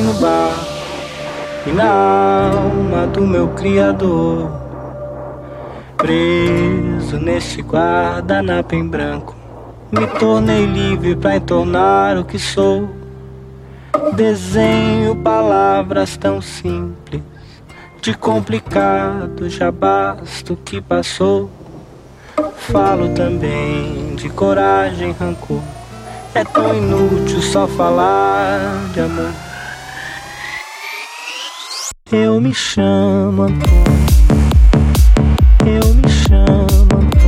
no bar e na alma do meu Criador. Preso nesse guardanapo em branco, me tornei livre para entornar o que sou. Desenho palavras tão simples, de complicado já basta o que passou. Falo também de coragem, rancor. É tão inútil só falar de amor. Eu me chamo Antônio. Eu me chamo Antônio.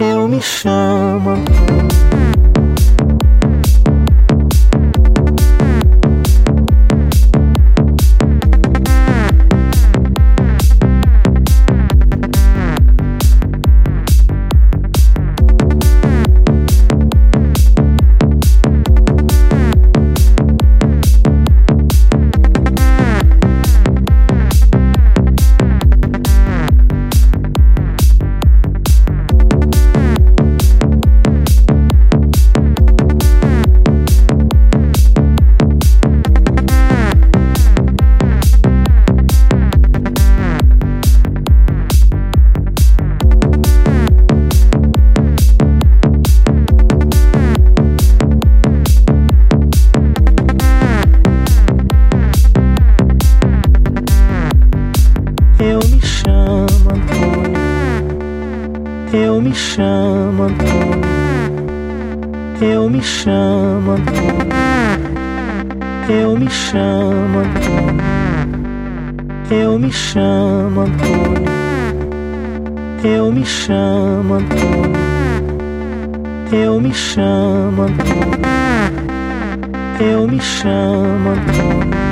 Eu me chamo Eu me chamo Antônio. Eu me chamo Antônio. Eu me chamo Antônio. Eu me chamo Antônio. Eu me chamo Antônio. Eu me chamo Antônio. Eu me chamo Antônio.